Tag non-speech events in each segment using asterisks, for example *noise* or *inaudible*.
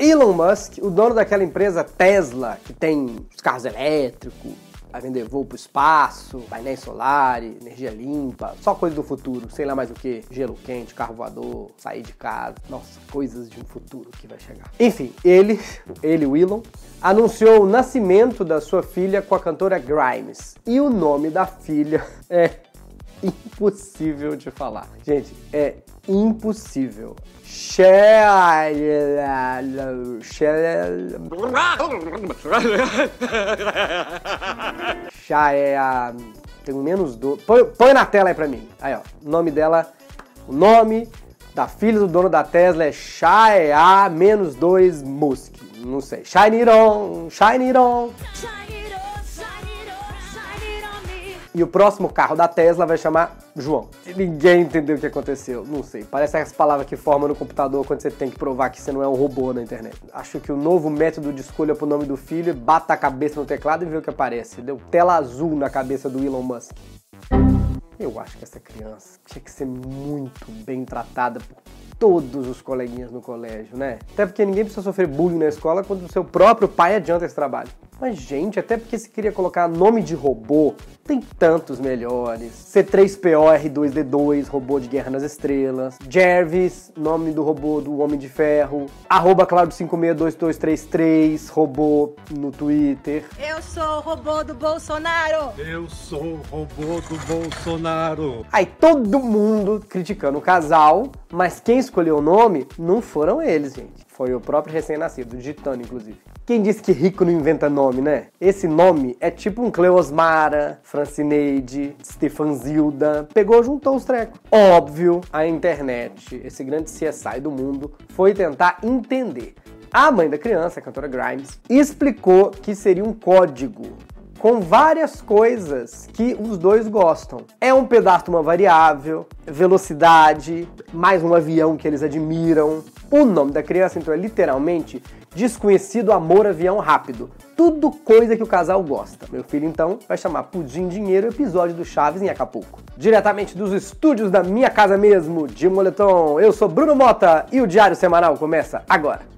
Elon Musk, o dono daquela empresa Tesla, que tem os carros elétricos, vai vender voo pro espaço, painéis solares, energia limpa, só coisa do futuro, sei lá mais o que, gelo quente, carro voador, sair de casa, nossa, coisas de um futuro que vai chegar. Enfim, ele, ele, o Elon, anunciou o nascimento da sua filha com a cantora Grimes. E o nome da filha *laughs* é impossível de falar. Gente, é impossível. Shaya. Tem menos do. Põe, põe na tela aí pra mim. Aí, ó. O nome dela. O nome da filha do dono da Tesla é menos 2 Musk. Não sei. Shine it on, shine it on. E o próximo carro da Tesla vai chamar João. Ninguém entendeu o que aconteceu. Não sei. Parece as palavras que formam no computador quando você tem que provar que você não é um robô na internet. Acho que o novo método de escolha pro nome do filho é bata a cabeça no teclado e vê o que aparece. Deu tela azul na cabeça do Elon Musk. Eu acho que essa criança tinha que ser muito bem tratada por todos os coleguinhas no colégio, né? Até porque ninguém precisa sofrer bullying na escola quando o seu próprio pai adianta esse trabalho. Mas, gente, até porque se queria colocar nome de robô, tem tantos melhores. C3PO R2D2, robô de Guerra nas Estrelas. Jervis, nome do robô do Homem de Ferro. Arroba Claudio562233, robô no Twitter. Eu sou o robô do Bolsonaro. Eu sou o robô do Bolsonaro. Aí todo mundo criticando o casal, mas quem escolheu o nome não foram eles, gente. Foi o próprio recém-nascido, digitando, inclusive. Quem disse que rico não inventa nome, né? Esse nome é tipo um Cleosmara, Francineide, Stefanzilda. Pegou, juntou os trecos. Óbvio, a internet, esse grande CSI do mundo, foi tentar entender. A mãe da criança, a cantora Grimes, explicou que seria um código com várias coisas que os dois gostam. É um pedaço de uma variável, velocidade, mais um avião que eles admiram. O nome da criança, então, é literalmente Desconhecido Amor Avião Rápido. Tudo coisa que o casal gosta. Meu filho, então, vai chamar Pudim Dinheiro, episódio do Chaves em Acapulco. Diretamente dos estúdios da minha casa mesmo, de Moletom, eu sou Bruno Mota e o Diário Semanal começa agora.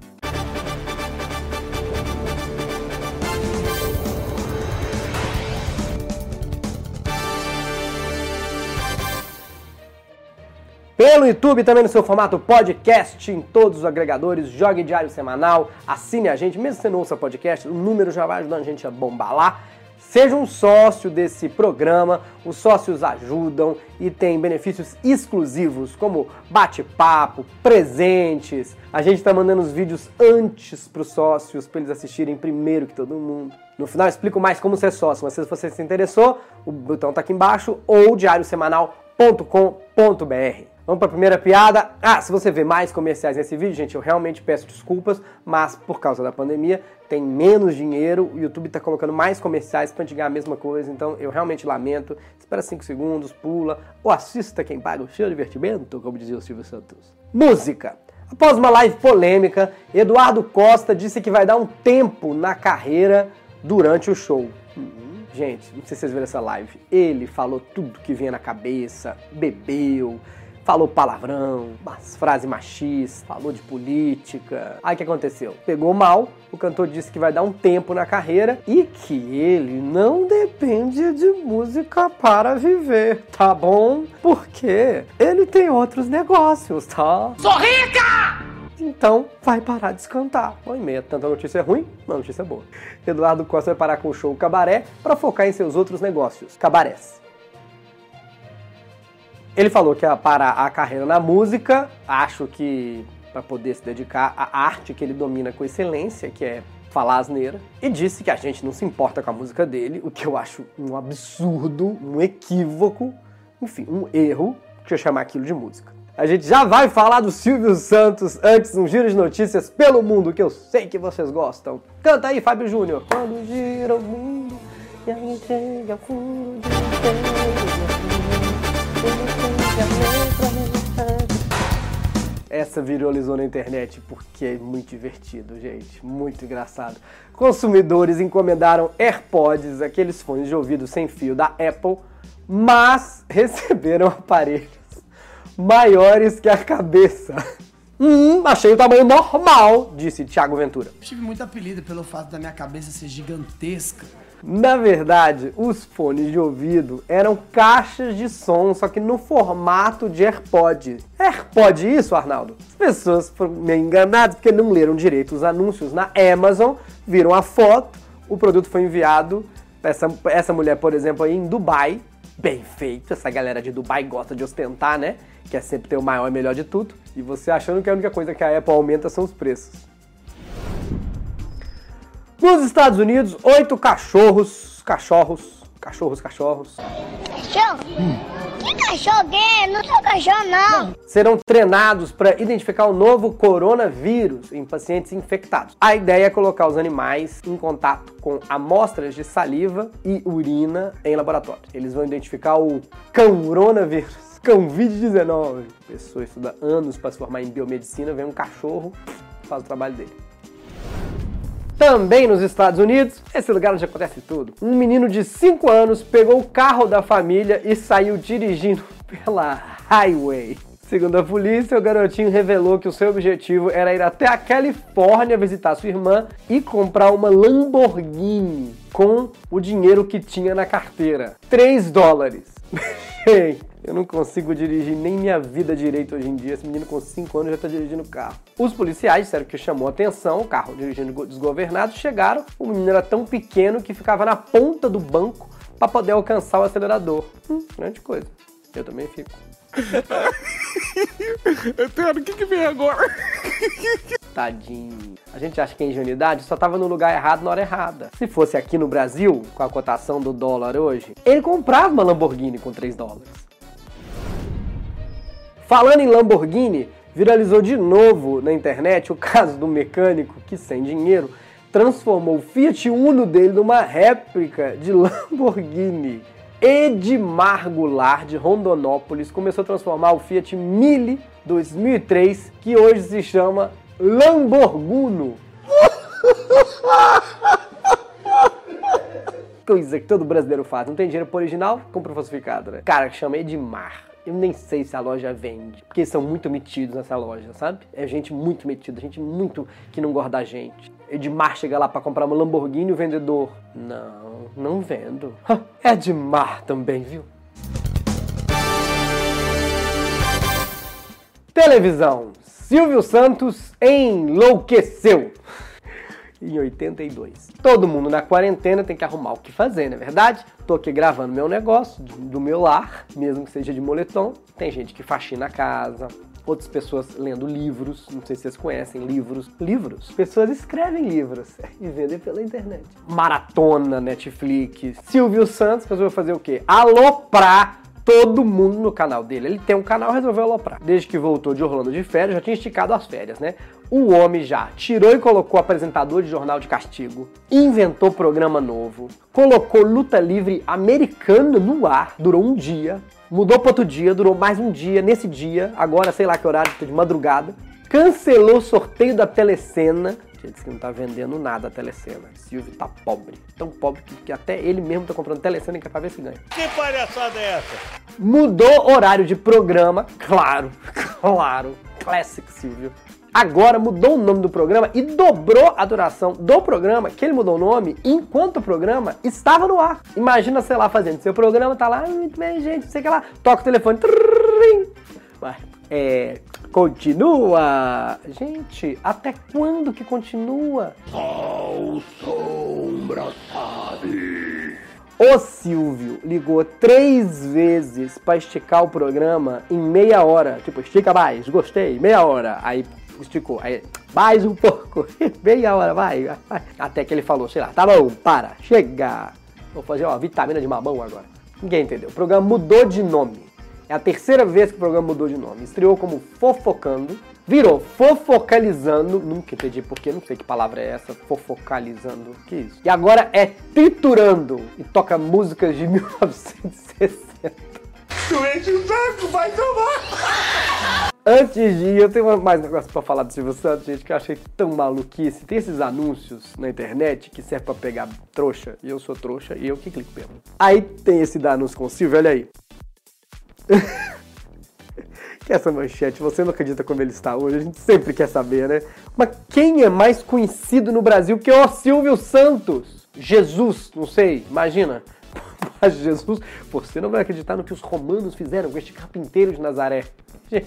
Pelo YouTube, também no seu formato podcast, em todos os agregadores, jogue diário semanal, assine a gente, mesmo se você não ouça podcast, o número já vai ajudando a gente a bombar lá. Seja um sócio desse programa, os sócios ajudam e tem benefícios exclusivos como bate-papo, presentes. A gente está mandando os vídeos antes para os sócios, para eles assistirem primeiro que todo mundo. No final explico mais como ser sócio, mas se você se interessou, o botão está aqui embaixo ou diariosemanal.com.br. Vamos para a primeira piada. Ah, se você vê mais comerciais nesse vídeo, gente, eu realmente peço desculpas, mas por causa da pandemia tem menos dinheiro, o YouTube está colocando mais comerciais para ganhar a mesma coisa, então eu realmente lamento. Espera 5 segundos, pula, ou assista quem paga o seu divertimento, como dizia o Silvio Santos. Música. Após uma live polêmica, Eduardo Costa disse que vai dar um tempo na carreira durante o show. Uhum. Gente, não sei se vocês viram essa live. Ele falou tudo que vinha na cabeça, bebeu, falou palavrão, umas frases machistas, falou de política. Aí o que aconteceu? Pegou mal, o cantor disse que vai dar um tempo na carreira e que ele não depende de música para viver, tá bom? Porque ele tem outros negócios, tá? Sou rica! Então vai parar de cantar. Uma e meia, tanta notícia ruim, uma notícia boa. Eduardo Costa vai parar com o show Cabaré para focar em seus outros negócios, cabarés. Ele falou que ia parar a carreira na música, acho que para poder se dedicar à arte que ele domina com excelência, que é falar asneira, e disse que a gente não se importa com a música dele, o que eu acho um absurdo, um equívoco, enfim, um erro, que eu chamar aquilo de música. A gente já vai falar do Silvio Santos antes um giro de notícias pelo mundo que eu sei que vocês gostam. Canta aí, Fábio Júnior. Quando gira o mundo e a ao fundo de essa viralizou na internet porque é muito divertido, gente. Muito engraçado. Consumidores encomendaram AirPods, aqueles fones de ouvido sem fio da Apple, mas *laughs* receberam aparelhos maiores que a cabeça. Hum, achei o tamanho normal, disse Tiago Ventura. Tive muito apelido pelo fato da minha cabeça ser gigantesca. Na verdade, os fones de ouvido eram caixas de som, só que no formato de AirPod. AirPod isso, Arnaldo? As pessoas foram meio enganadas porque não leram direito os anúncios na Amazon, viram a foto, o produto foi enviado. Essa, essa mulher, por exemplo, aí em Dubai, bem feito. Essa galera de Dubai gosta de ostentar, né? Quer sempre ter o maior e melhor de tudo. E você achando que a única coisa que a Apple aumenta são os preços. Nos Estados Unidos, oito cachorros, cachorros, cachorros, cachorros, Cachorro? Que cachorro que é? Não sou cachorro, não. serão treinados para identificar o novo coronavírus em pacientes infectados. A ideia é colocar os animais em contato com amostras de saliva e urina em laboratório. Eles vão identificar o coronavírus. Covid-19. A pessoa estuda anos para se formar em biomedicina, vem um cachorro, faz o trabalho dele. Também nos Estados Unidos, esse lugar onde acontece tudo, um menino de 5 anos pegou o carro da família e saiu dirigindo *laughs* pela highway. Segundo a polícia, o garotinho revelou que o seu objetivo era ir até a Califórnia visitar sua irmã e comprar uma Lamborghini com o dinheiro que tinha na carteira. 3 dólares. *laughs* Eu não consigo dirigir nem minha vida direito hoje em dia. Esse menino com 5 anos já tá dirigindo carro. Os policiais disseram que chamou atenção, o carro dirigindo desgovernado, chegaram. O menino era tão pequeno que ficava na ponta do banco para poder alcançar o acelerador. Hum, grande coisa. Eu também fico. *laughs* Eterno, o que, que vem agora? *laughs* Tadinho. A gente acha que a ingenuidade só tava no lugar errado na hora errada. Se fosse aqui no Brasil, com a cotação do dólar hoje, ele comprava uma Lamborghini com 3 dólares. Falando em Lamborghini, viralizou de novo na internet o *laughs* caso do mecânico que, sem dinheiro, transformou o Fiat Uno dele numa réplica de *laughs* Lamborghini. Edmar Goulart, de Rondonópolis, começou a transformar o Fiat Mille 2003, que hoje se chama Lamborghini. *laughs* Coisa que todo brasileiro faz. Não tem dinheiro pro original, compra falsificado, né? Cara, que chama Edmar. Eu nem sei se a loja vende, porque são muito metidos nessa loja, sabe? É gente muito metida, gente muito que não gosta da gente. Edmar chega lá pra comprar uma Lamborghini e o vendedor, não, não vendo. *laughs* Edmar também, viu? Televisão. Silvio Santos enlouqueceu em 82. Todo mundo na quarentena tem que arrumar o que fazer, não é verdade? Tô aqui gravando meu negócio do meu lar, mesmo que seja de moletom. Tem gente que faxina a casa, outras pessoas lendo livros, não sei se vocês conhecem livros. Livros? Pessoas escrevem livros *laughs* e vendem pela internet. Maratona, Netflix. Silvio Santos resolveu fazer o quê? Aloprar todo mundo no canal dele. Ele tem um canal resolveu aloprar. Desde que voltou de Orlando de férias, já tinha esticado as férias, né? O homem já tirou e colocou apresentador de jornal de castigo, inventou programa novo, colocou luta livre americana no ar, durou um dia, mudou para outro dia, durou mais um dia, nesse dia, agora sei lá que horário, de madrugada, cancelou o sorteio da telecena, ele disse que não tá vendendo nada a telecena. Silvio tá pobre, tão pobre que, que até ele mesmo tá comprando telecena e quer pra ver se ganha. Que palhaçada é essa? Mudou horário de programa, claro, *laughs* claro, Classic Silvio. Agora mudou o nome do programa e dobrou a duração do programa, que ele mudou o nome, enquanto o programa estava no ar. Imagina, sei lá, fazendo seu programa, tá lá, "Ah, muito bem, gente, sei que lá, toca o telefone, trrrim. Vai, é, continua. Gente, até quando que continua? O Silvio ligou três vezes pra esticar o programa em meia hora. Tipo, estica mais, gostei, meia hora. Aí esticou, aí mais um pouco, *laughs* meia hora, vai, vai. Até que ele falou, sei lá, tá bom, para, chega. Vou fazer uma vitamina de mamão agora. Ninguém entendeu. O programa mudou de nome. É a terceira vez que o programa mudou de nome. Estreou como Fofocando, virou Fofocalizando, nunca entendi porquê, não sei que palavra é essa, Fofocalizando, que isso? E agora é Triturando, e toca músicas de *laughs* 1960. Doente o saco, vai tomar! Antes de ir, eu tenho mais negócio pra falar do Silvio Santos, gente, que eu achei tão maluquice. Tem esses anúncios na internet que servem pra pegar trouxa, e eu sou trouxa, e eu que clico mesmo. Aí tem esse da anúncio com o Silvio, olha aí. Que *laughs* essa manchete, você não acredita como ele está hoje, a gente sempre quer saber, né? Mas quem é mais conhecido no Brasil que o Silvio Santos? Jesus, não sei, imagina. *laughs* Mas Jesus, você não vai acreditar no que os romanos fizeram com este carpinteiro de Nazaré. Gente,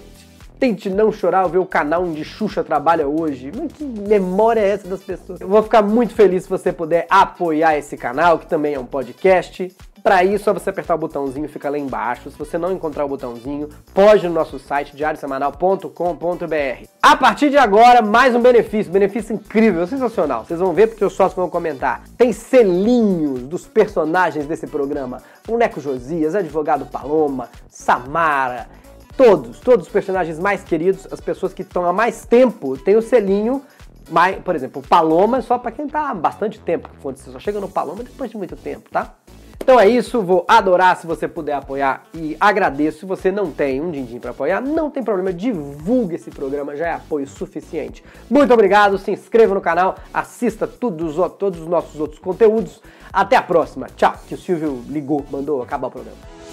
Tente não chorar ver o canal onde Xuxa trabalha hoje. Mas que memória é essa das pessoas? Eu vou ficar muito feliz se você puder apoiar esse canal, que também é um podcast. Para isso, é você apertar o botãozinho, fica lá embaixo. Se você não encontrar o botãozinho, pode no nosso site diariosemanal.com.br. A partir de agora, mais um benefício, benefício incrível, sensacional. Vocês vão ver porque os sócios vão comentar. Tem selinhos dos personagens desse programa. Boneco Josias, Advogado Paloma, Samara, Todos, todos os personagens mais queridos, as pessoas que estão há mais tempo, tem o selinho. Mais, por exemplo, Paloma é só para quem tá há bastante tempo. Você só chega no Paloma depois de muito tempo, tá? Então é isso, vou adorar se você puder apoiar e agradeço. Se você não tem um din-din para apoiar, não tem problema, divulgue esse programa, já é apoio suficiente. Muito obrigado, se inscreva no canal, assista todos os, todos os nossos outros conteúdos. Até a próxima, tchau. Que o Silvio ligou, mandou acabar o programa.